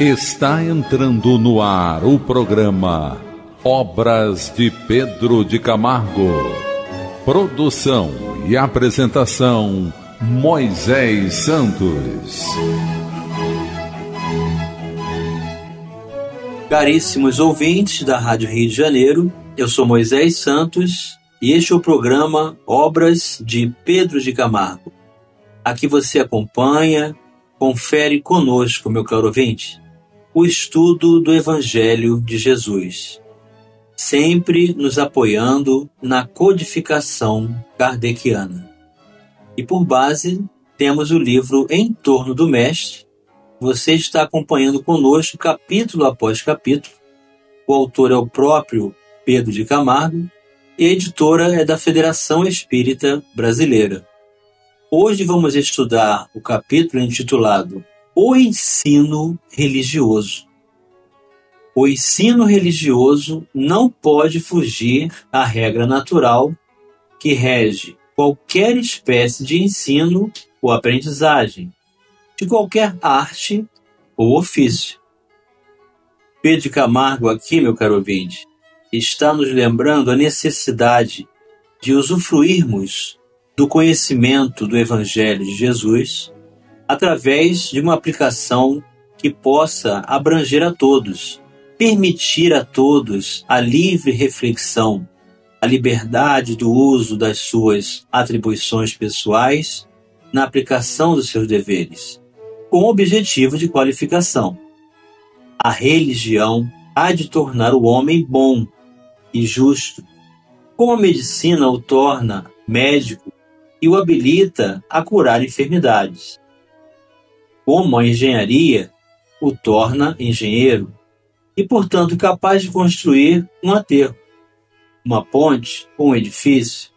Está entrando no ar o programa Obras de Pedro de Camargo. Produção e apresentação Moisés Santos. Caríssimos ouvintes da Rádio Rio de Janeiro, eu sou Moisés Santos e este é o programa Obras de Pedro de Camargo. Aqui você acompanha, confere conosco, meu caro ouvinte, o estudo do Evangelho de Jesus, sempre nos apoiando na codificação kardeciana. E por base, temos o livro Em Torno do Mestre. Você está acompanhando conosco capítulo após capítulo. O autor é o próprio Pedro de Camargo e a editora é da Federação Espírita Brasileira. Hoje vamos estudar o capítulo intitulado O Ensino Religioso. O ensino religioso não pode fugir à regra natural que rege qualquer espécie de ensino ou aprendizagem, de qualquer arte ou ofício. Pedro Camargo aqui, meu caro ouvinte, está nos lembrando a necessidade de usufruirmos do conhecimento do Evangelho de Jesus através de uma aplicação que possa abranger a todos, permitir a todos a livre reflexão, a liberdade do uso das suas atribuições pessoais na aplicação dos seus deveres, com o objetivo de qualificação. A religião há de tornar o homem bom e justo, como a medicina o torna médico e o habilita a curar enfermidades. Como a engenharia o torna engenheiro e, portanto, capaz de construir um aterro, uma ponte ou um edifício.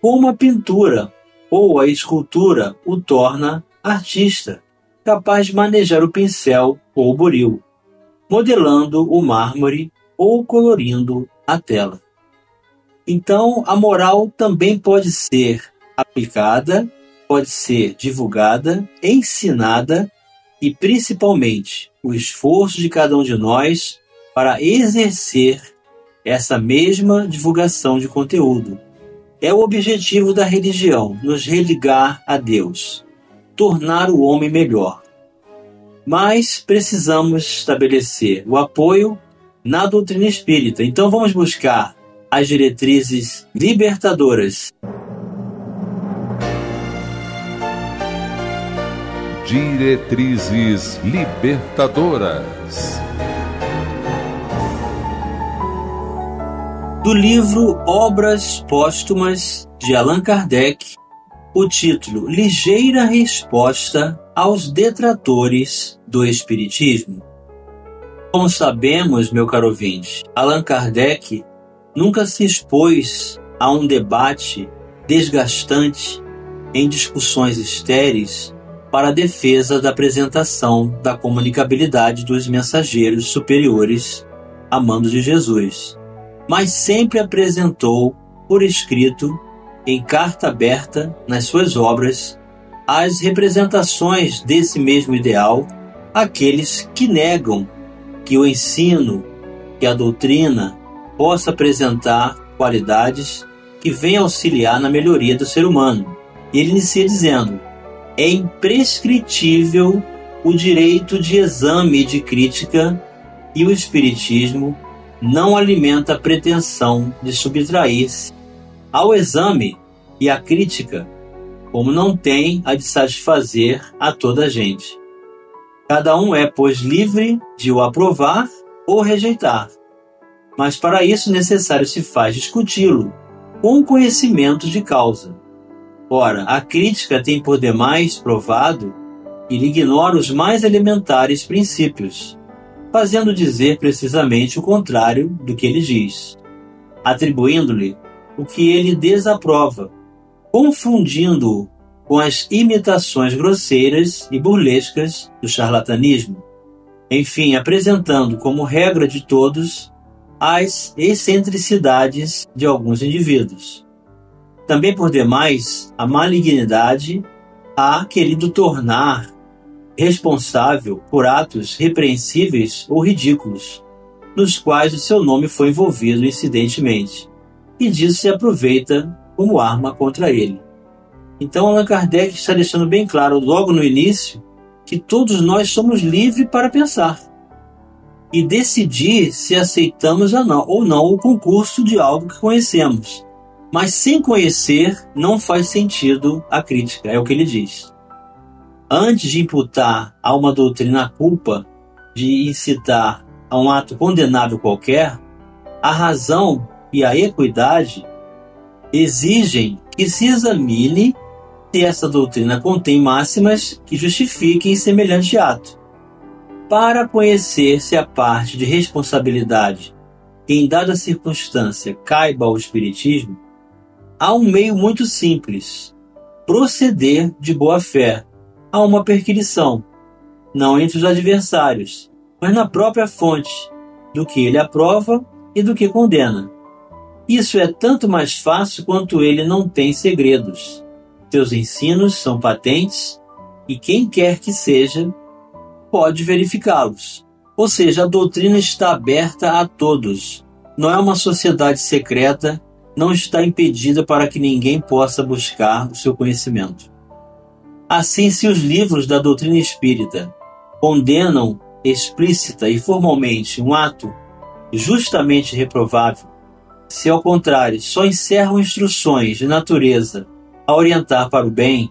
Como a pintura ou a escultura o torna artista, capaz de manejar o pincel ou o buril, modelando o mármore ou colorindo a tela. Então, a moral também pode ser aplicada, pode ser divulgada, ensinada e, principalmente, o esforço de cada um de nós para exercer essa mesma divulgação de conteúdo. É o objetivo da religião, nos religar a Deus, tornar o homem melhor. Mas precisamos estabelecer o apoio na doutrina espírita. Então vamos buscar as diretrizes libertadoras Diretrizes Libertadoras. Do livro Obras Póstumas de Allan Kardec, o título Ligeira Resposta aos Detratores do Espiritismo. Como sabemos, meu caro ouvinte, Allan Kardec nunca se expôs a um debate desgastante em discussões estéreis para a defesa da apresentação da comunicabilidade dos mensageiros superiores a mando de Jesus, mas sempre apresentou por escrito, em carta aberta nas suas obras, as representações desse mesmo ideal àqueles que negam que o ensino, que a doutrina possa apresentar qualidades que venham auxiliar na melhoria do ser humano. E ele inicia dizendo: é imprescritível o direito de exame e de crítica e o Espiritismo não alimenta a pretensão de subtrair-se ao exame e à crítica, como não tem a de satisfazer a toda a gente. Cada um é, pois, livre de o aprovar ou rejeitar, mas para isso necessário se faz discuti-lo com conhecimento de causa Ora, a crítica tem por demais provado que ele ignora os mais elementares princípios, fazendo dizer precisamente o contrário do que ele diz, atribuindo-lhe o que ele desaprova, confundindo-o com as imitações grosseiras e burlescas do charlatanismo, enfim, apresentando como regra de todos as excentricidades de alguns indivíduos. Também por demais, a malignidade há querido tornar responsável por atos repreensíveis ou ridículos, nos quais o seu nome foi envolvido incidentemente, e disso se aproveita como arma contra ele. Então Allan Kardec está deixando bem claro logo no início que todos nós somos livres para pensar e decidir se aceitamos ou não o concurso de algo que conhecemos. Mas sem conhecer não faz sentido a crítica, é o que ele diz. Antes de imputar a uma doutrina a culpa de incitar a um ato condenável qualquer, a razão e a equidade exigem que se examine se essa doutrina contém máximas que justifiquem semelhante ato. Para conhecer se a parte de responsabilidade que em dada circunstância caiba ao Espiritismo, há um meio muito simples: proceder de boa fé a uma perquisição, não entre os adversários, mas na própria fonte, do que ele aprova e do que condena. Isso é tanto mais fácil quanto ele não tem segredos. Seus ensinos são patentes e quem quer que seja pode verificá-los. Ou seja, a doutrina está aberta a todos. Não é uma sociedade secreta, não está impedida para que ninguém possa buscar o seu conhecimento. Assim, se os livros da doutrina espírita condenam explícita e formalmente um ato justamente reprovável, se ao contrário só encerram instruções de natureza a orientar para o bem,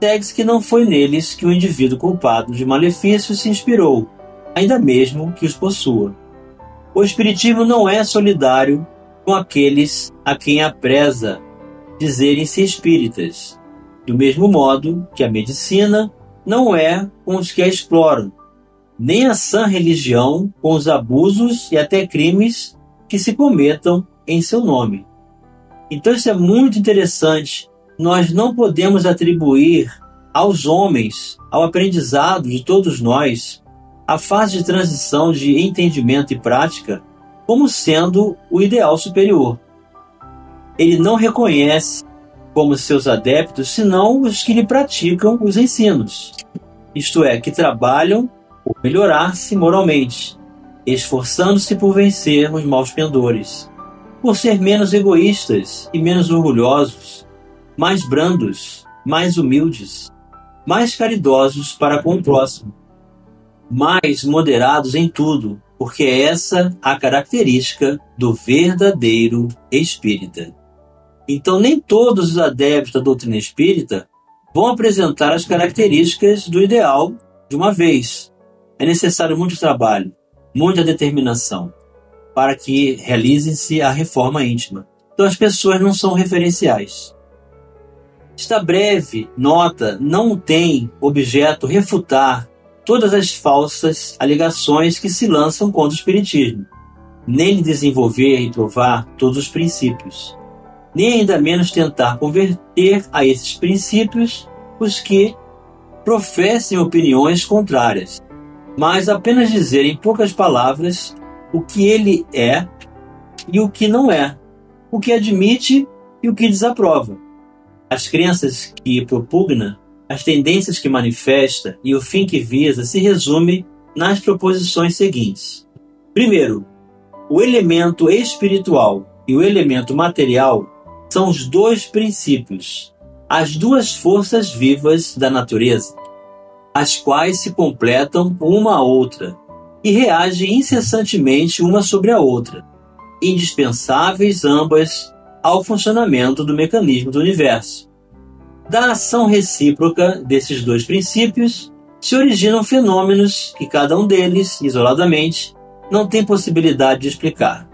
segue-se que não foi neles que o indivíduo culpado de malefícios se inspirou, ainda mesmo que os possua. O Espiritismo não é solidário com aqueles a quem apreza dizerem-se espíritas, do mesmo modo que a medicina não é com os que a exploram, nem a sã religião com os abusos e até crimes que se cometam em seu nome. Então isso é muito interessante nós não podemos atribuir aos homens, ao aprendizado de todos nós, a fase de transição de entendimento e prática como sendo o ideal superior. Ele não reconhece como seus adeptos senão os que lhe praticam os ensinos, isto é, que trabalham por melhorar-se moralmente, esforçando-se por vencer os maus pendores, por ser menos egoístas e menos orgulhosos, mais brandos, mais humildes, mais caridosos para com o próximo, mais moderados em tudo, porque é essa a característica do verdadeiro espírita. Então, nem todos os adeptos da doutrina espírita vão apresentar as características do ideal de uma vez. É necessário muito trabalho, muita determinação para que realizem-se a reforma íntima. Então, as pessoas não são referenciais. Esta breve nota não tem objeto refutar todas as falsas alegações que se lançam contra o Espiritismo, nem desenvolver e provar todos os princípios, nem ainda menos tentar converter a esses princípios os que professem opiniões contrárias, mas apenas dizer em poucas palavras o que ele é e o que não é, o que admite e o que desaprova. As crenças que propugna, as tendências que manifesta e o fim que visa se resume nas proposições seguintes. Primeiro, o elemento espiritual e o elemento material são os dois princípios, as duas forças vivas da natureza, as quais se completam uma a outra e reagem incessantemente uma sobre a outra, indispensáveis ambas ao funcionamento do mecanismo do universo. Da ação recíproca desses dois princípios se originam fenômenos que cada um deles, isoladamente, não tem possibilidade de explicar.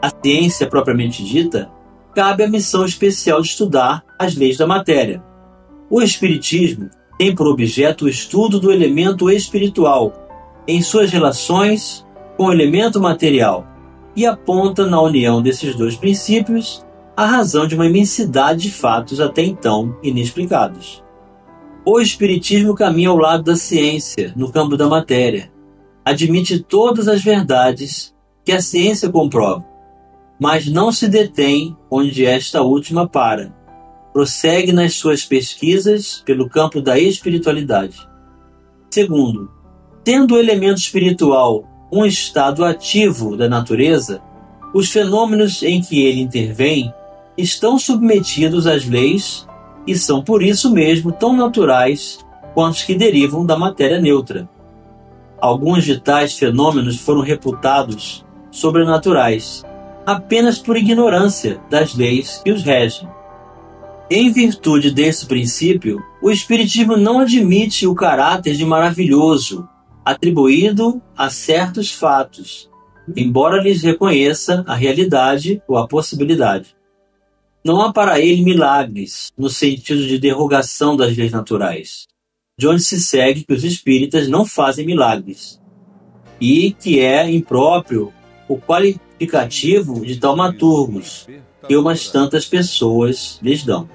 A ciência propriamente dita cabe a missão especial de estudar as leis da matéria. O Espiritismo tem por objeto o estudo do elemento espiritual em suas relações com o elemento material e aponta na união desses dois princípios a razão de uma imensidade de fatos até então inexplicados. O Espiritismo caminha ao lado da ciência, no campo da matéria. Admite todas as verdades que a ciência comprova, mas não se detém onde esta última para. Prossegue nas suas pesquisas pelo campo da espiritualidade. Segundo, tendo o elemento espiritual um estado ativo da natureza, os fenômenos em que ele intervém estão submetidos às leis e são por isso mesmo tão naturais quanto os que derivam da matéria neutra. Alguns de tais fenômenos foram reputados sobrenaturais apenas por ignorância das leis que os regem. Em virtude desse princípio, o Espiritismo não admite o caráter de maravilhoso atribuído a certos fatos, embora lhes reconheça a realidade ou a possibilidade. Não há para ele milagres, no sentido de derrogação das leis naturais, de onde se segue que os espíritas não fazem milagres, e que é impróprio o qualificativo de taumaturgos que umas tantas pessoas lhes dão.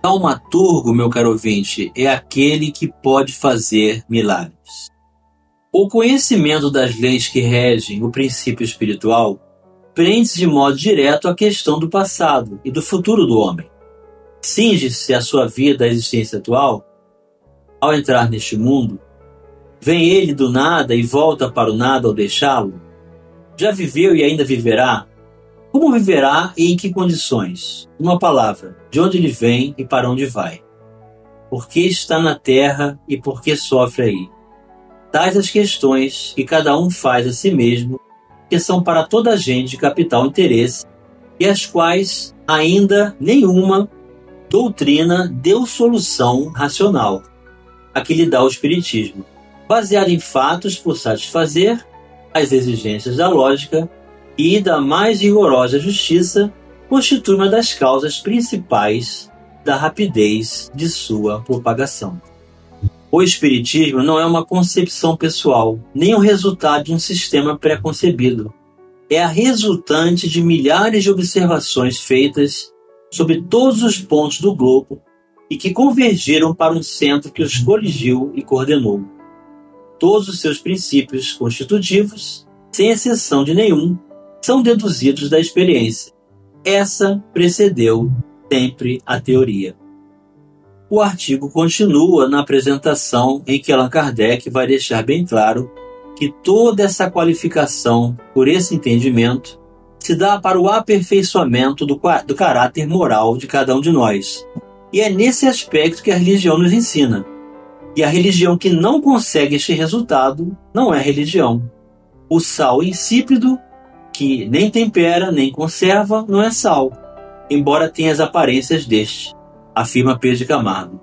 Taumaturgo, meu caro ouvinte, é aquele que pode fazer milagres. O conhecimento das leis que regem o princípio espiritual prende-se de modo direto à questão do passado e do futuro do homem. Cinge-se a sua vida à existência atual. Ao entrar neste mundo, vem ele do nada e volta para o nada ao deixá-lo? Já viveu e ainda viverá? Como viverá e em que condições? Uma palavra, de onde ele vem e para onde vai? Por que está na terra e por que sofre aí? Tais as questões que cada um faz a si mesmo que são para toda a gente de capital interesse e as quais ainda nenhuma doutrina deu solução racional a que lhe dá o Espiritismo, baseado em fatos por satisfazer as exigências da lógica e da mais rigorosa justiça, constitui uma das causas principais da rapidez de sua propagação. O Espiritismo não é uma concepção pessoal, nem o resultado de um sistema pré-concebido. É a resultante de milhares de observações feitas sobre todos os pontos do globo e que convergiram para um centro que os coligiu e coordenou. Todos os seus princípios constitutivos, sem exceção de nenhum, são deduzidos da experiência. Essa precedeu sempre a teoria. O artigo continua na apresentação em que Allan Kardec vai deixar bem claro que toda essa qualificação por esse entendimento se dá para o aperfeiçoamento do, do caráter moral de cada um de nós. E é nesse aspecto que a religião nos ensina. E a religião que não consegue este resultado não é religião. O sal insípido, que nem tempera nem conserva, não é sal, embora tenha as aparências deste afirma Pedro de Camargo.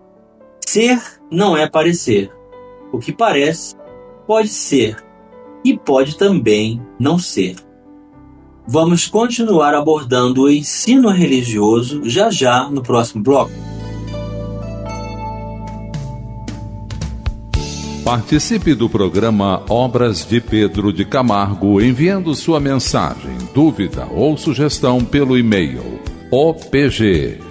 Ser não é parecer. O que parece pode ser e pode também não ser. Vamos continuar abordando o ensino religioso já já no próximo bloco. Participe do programa Obras de Pedro de Camargo enviando sua mensagem, dúvida ou sugestão pelo e-mail opg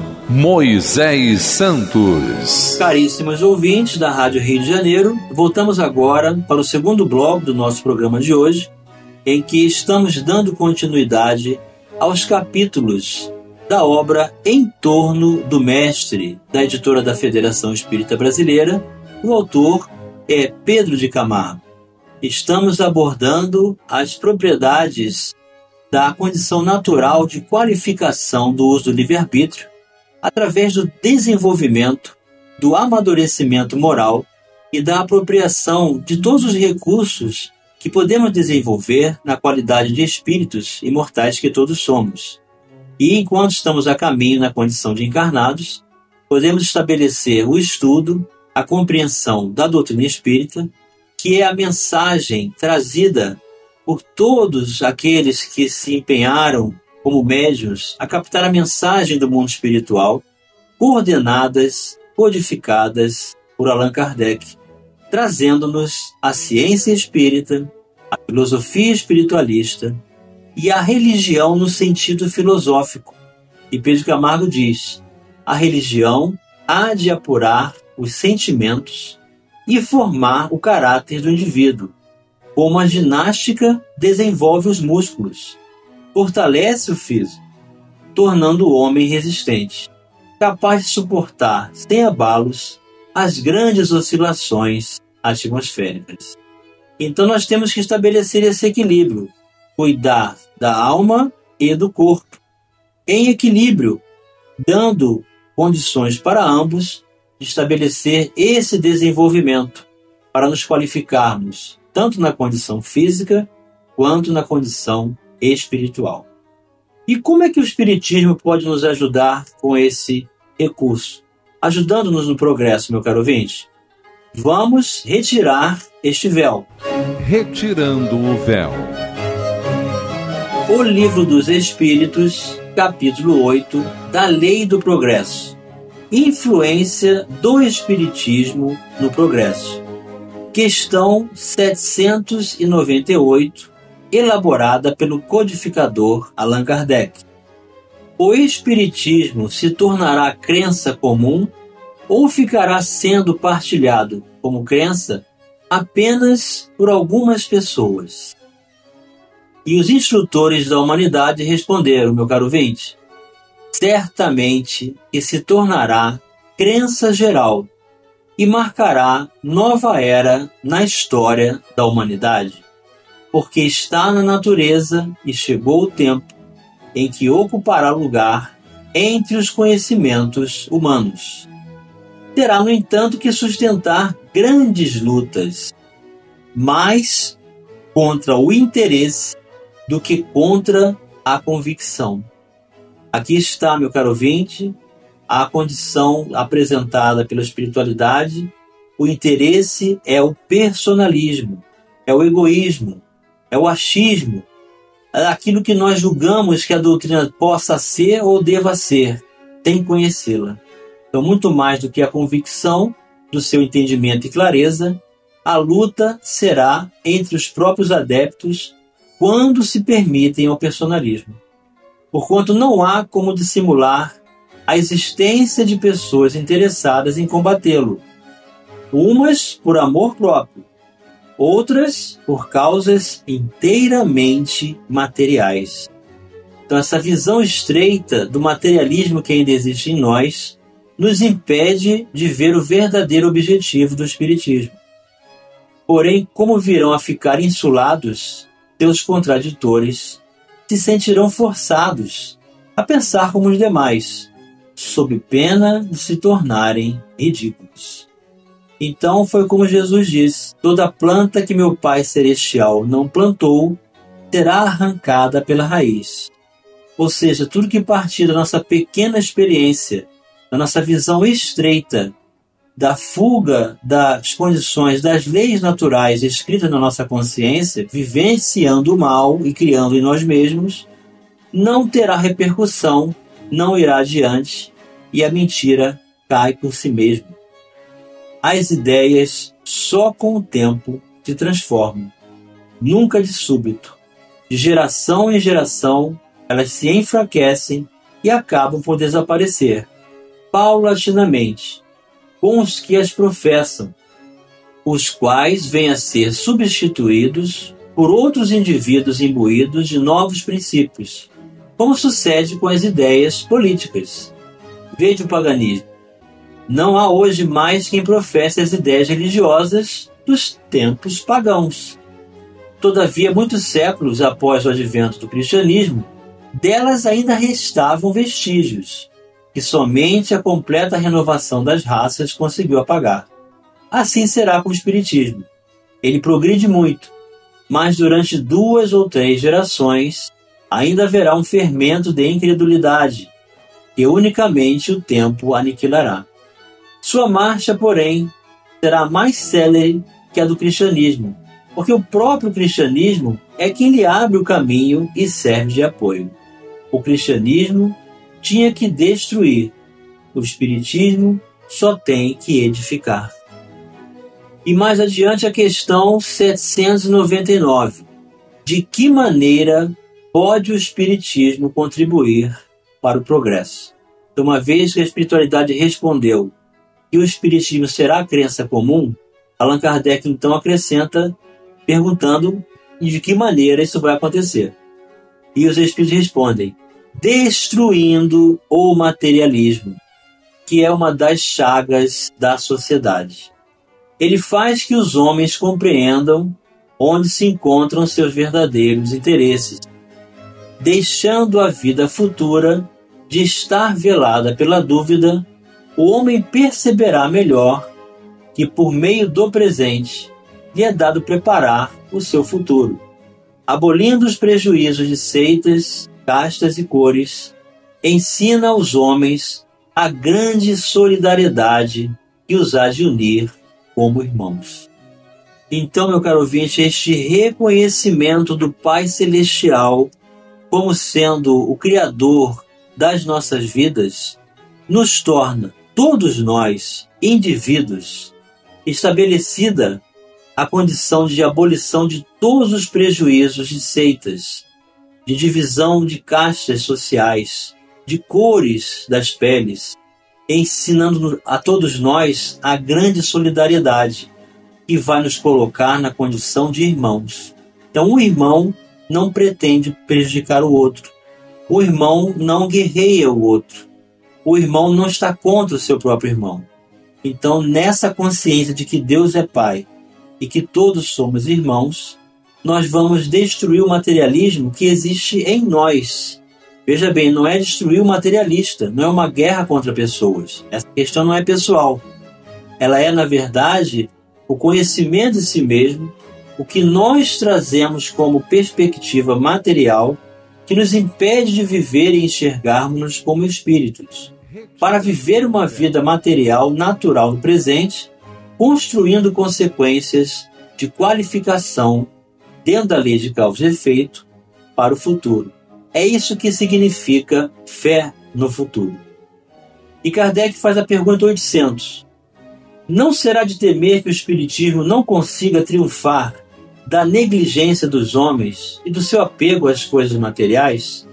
Moisés Santos. Caríssimos ouvintes da Rádio Rio de Janeiro, voltamos agora para o segundo bloco do nosso programa de hoje, em que estamos dando continuidade aos capítulos da obra Em Torno do Mestre, da editora da Federação Espírita Brasileira. O autor é Pedro de Camargo. Estamos abordando as propriedades da condição natural de qualificação do uso do livre-arbítrio através do desenvolvimento, do amadurecimento moral e da apropriação de todos os recursos que podemos desenvolver na qualidade de espíritos imortais que todos somos. E enquanto estamos a caminho na condição de encarnados, podemos estabelecer o estudo, a compreensão da doutrina espírita, que é a mensagem trazida por todos aqueles que se empenharam como médiuns, a captar a mensagem do mundo espiritual, coordenadas, codificadas por Allan Kardec, trazendo-nos a ciência espírita, a filosofia espiritualista e a religião no sentido filosófico. E Pedro Camargo diz: a religião há de apurar os sentimentos e formar o caráter do indivíduo, como a ginástica desenvolve os músculos, fortalece o físico, tornando o homem resistente, capaz de suportar sem abalos as grandes oscilações atmosféricas. Então nós temos que estabelecer esse equilíbrio, cuidar da alma e do corpo, em equilíbrio, dando condições para ambos de estabelecer esse desenvolvimento para nos qualificarmos tanto na condição física quanto na condição espiritual. E como é que o Espiritismo pode nos ajudar com esse recurso? Ajudando-nos no progresso, meu caro ouvinte? Vamos retirar este véu. Retirando o véu. O Livro dos Espíritos, capítulo 8, da Lei do Progresso. Influência do Espiritismo no progresso. Questão 798, elaborada pelo codificador Allan Kardec. O Espiritismo se tornará crença comum ou ficará sendo partilhado como crença apenas por algumas pessoas? E os instrutores da humanidade responderam, meu caro vinte, certamente que se tornará crença geral e marcará nova era na história da humanidade, porque está na natureza e chegou o tempo em que ocupará lugar entre os conhecimentos humanos. Terá, no entanto, que sustentar grandes lutas, mais contra o interesse do que contra a convicção. Aqui está, meu caro ouvinte, a condição apresentada pela espiritualidade. O interesse é o personalismo, é o egoísmo, é o achismo, é aquilo que nós julgamos que a doutrina possa ser ou deva ser, sem conhecê-la. Então, muito mais do que a convicção do seu entendimento e clareza, a luta será entre os próprios adeptos quando se permitem ao personalismo. Porquanto não há como dissimular a existência de pessoas interessadas em combatê-lo, umas por amor próprio, outras por causas inteiramente materiais. Então, essa visão estreita do materialismo que ainda existe em nós nos impede de ver o verdadeiro objetivo do Espiritismo. Porém, como virão a ficar insulados seus contraditores se sentirão forçados a pensar como os demais, sob pena de se tornarem ridículos. Então foi como Jesus disse: toda planta que meu Pai Celestial não plantou será arrancada pela raiz. Ou seja, tudo que partir da nossa pequena experiência, da nossa visão estreita da fuga das condições das leis naturais escritas na nossa consciência, vivenciando o mal e criando em nós mesmos, não terá repercussão, não irá adiante e a mentira cai por si mesma. As ideias só com o tempo se transformam, nunca de súbito. De geração em geração, elas se enfraquecem e acabam por desaparecer, paulatinamente, com os que as professam, os quais vêm a ser substituídos por outros indivíduos imbuídos de novos princípios, como sucede com as ideias políticas. Veja o paganismo. Não há hoje mais quem professe as ideias religiosas dos tempos pagãos. Todavia, muitos séculos após o advento do cristianismo, delas ainda restavam vestígios, que somente a completa renovação das raças conseguiu apagar. Assim será com o Espiritismo. Ele progride muito, mas durante duas ou três gerações ainda haverá um fermento de incredulidade, que unicamente o tempo aniquilará. Sua marcha, porém, será mais célere que a do cristianismo, porque o próprio cristianismo é quem lhe abre o caminho e serve de apoio. O cristianismo tinha que destruir. O Espiritismo só tem que edificar. E mais adiante a questão 799. De que maneira pode o Espiritismo contribuir para o progresso? Então, uma vez que a espiritualidade respondeu que o Espiritismo será a crença comum, Allan Kardec então acrescenta perguntando de que maneira isso vai acontecer. E os Espíritos respondem: destruindo o materialismo, que é uma das chagas da sociedade. Ele faz que os homens compreendam onde se encontram seus verdadeiros interesses, deixando a vida futura de estar velada pela dúvida, o homem perceberá melhor que por meio do presente lhe é dado preparar o seu futuro, abolindo os prejuízos de seitas, castas e cores, ensina aos homens a grande solidariedade que os há de unir como irmãos. Então, meu caro ouvinte, este reconhecimento do Pai Celestial como sendo o Criador das nossas vidas nos torna, todos nós, indivíduos, estabelecida a condição de abolição de todos os prejuízos de seitas, de divisão de castas sociais, de cores das peles, ensinando a todos nós a grande solidariedade que vai nos colocar na condição de irmãos. Então, um irmão não pretende prejudicar o outro. O irmão não guerreia o outro. O irmão não está contra o seu próprio irmão. Então, nessa consciência de que Deus é Pai e que todos somos irmãos, nós vamos destruir o materialismo que existe em nós. Veja bem, não é destruir o materialista, não é uma guerra contra pessoas. Essa questão não é pessoal. Ela é, na verdade, o conhecimento de si mesmo, o que nós trazemos como perspectiva material que nos impede de viver e enxergarmos-nos como espíritos, para viver uma vida material natural no presente, construindo consequências de qualificação dentro da lei de causa e efeito para o futuro. É isso que significa fé no futuro. E Kardec faz a pergunta 800. Não será de temer que o Espiritismo não consiga triunfar da negligência dos homens e do seu apego às coisas materiais,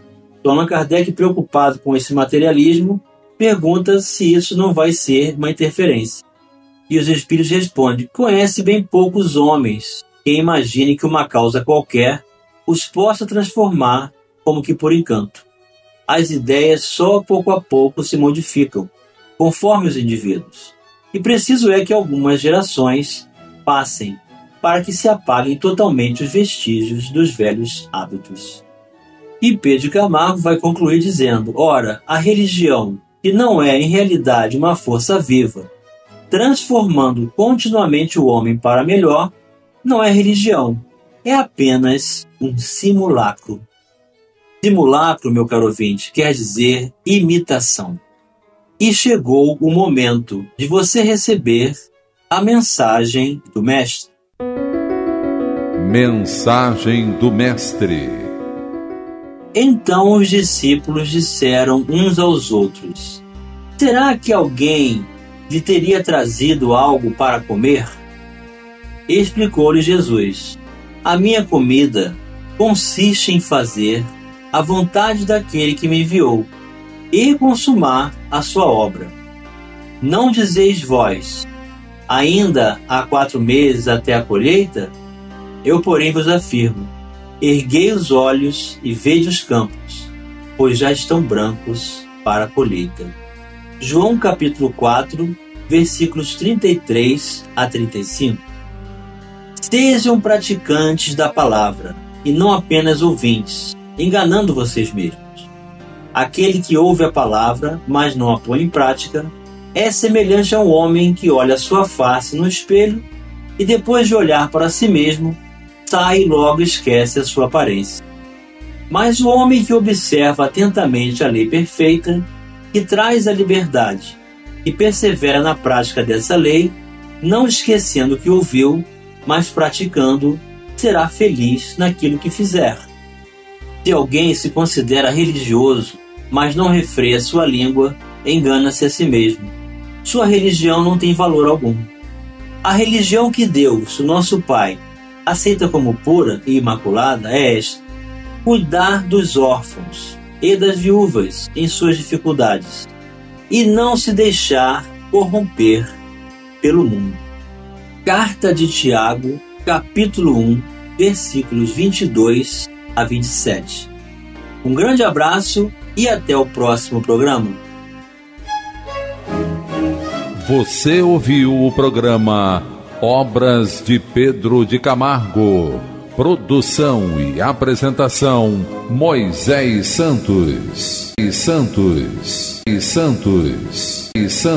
Allan Kardec, preocupado com esse materialismo, pergunta se isso não vai ser uma interferência. E os espíritos respondem: conhece bem poucos homens que imagine que uma causa qualquer os possa transformar como que por encanto. As ideias só pouco a pouco se modificam, conforme os indivíduos. E preciso é que algumas gerações passem para que se apaguem totalmente os vestígios dos velhos hábitos. E Pedro Camargo vai concluir dizendo: ora, a religião, que não é em realidade uma força viva, transformando continuamente o homem para melhor, não é religião, é apenas um simulacro. Simulacro, meu caro ouvinte, quer dizer imitação. E chegou o momento de você receber a mensagem do Mestre. Mensagem do Mestre Então os discípulos disseram uns aos outros: Será que alguém lhe teria trazido algo para comer? Explicou-lhe Jesus: A minha comida consiste em fazer a vontade daquele que me enviou e consumar a sua obra. Não dizeis vós, ainda há quatro meses até a colheita? Eu, porém, vos afirmo: erguei os olhos e vede os campos, pois já estão brancos para a colheita. João capítulo 4, versículos 33 a 35. Sejam praticantes da palavra e não apenas ouvintes, enganando vocês mesmos. Aquele que ouve a palavra, mas não a põe em prática, é semelhante a um homem que olha sua face no espelho e depois de olhar para si mesmo, sai e logo esquece a sua aparência. Mas o homem que observa atentamente a lei perfeita, que traz a liberdade e persevera na prática dessa lei, não esquecendo o que ouviu, mas praticando, será feliz naquilo que fizer. Se alguém se considera religioso, mas não refreia sua língua, engana-se a si mesmo. Sua religião não tem valor algum. A religião que Deus, nosso Pai, aceita como pura e imaculada é esta: cuidar dos órfãos e das viúvas em suas dificuldades e não se deixar corromper pelo mundo. Carta de Tiago, capítulo 1, versículos 22 a 27. Um grande abraço e até o próximo programa. Você ouviu o programa Obras de Pedro de Camargo. Produção e apresentação Moisés Santos. E Santos. E Santos. E Santos.